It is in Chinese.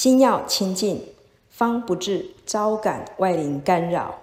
心要清净，方不致招感外灵干扰。